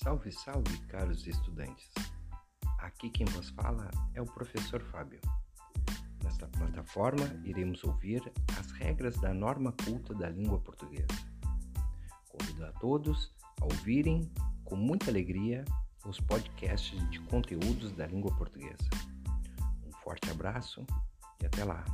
Salve, salve, caros estudantes! Aqui quem vos fala é o professor Fábio. Nesta plataforma, iremos ouvir as regras da norma culta da língua portuguesa. Convido a todos a ouvirem com muita alegria os podcasts de conteúdos da língua portuguesa. Um forte abraço e até lá!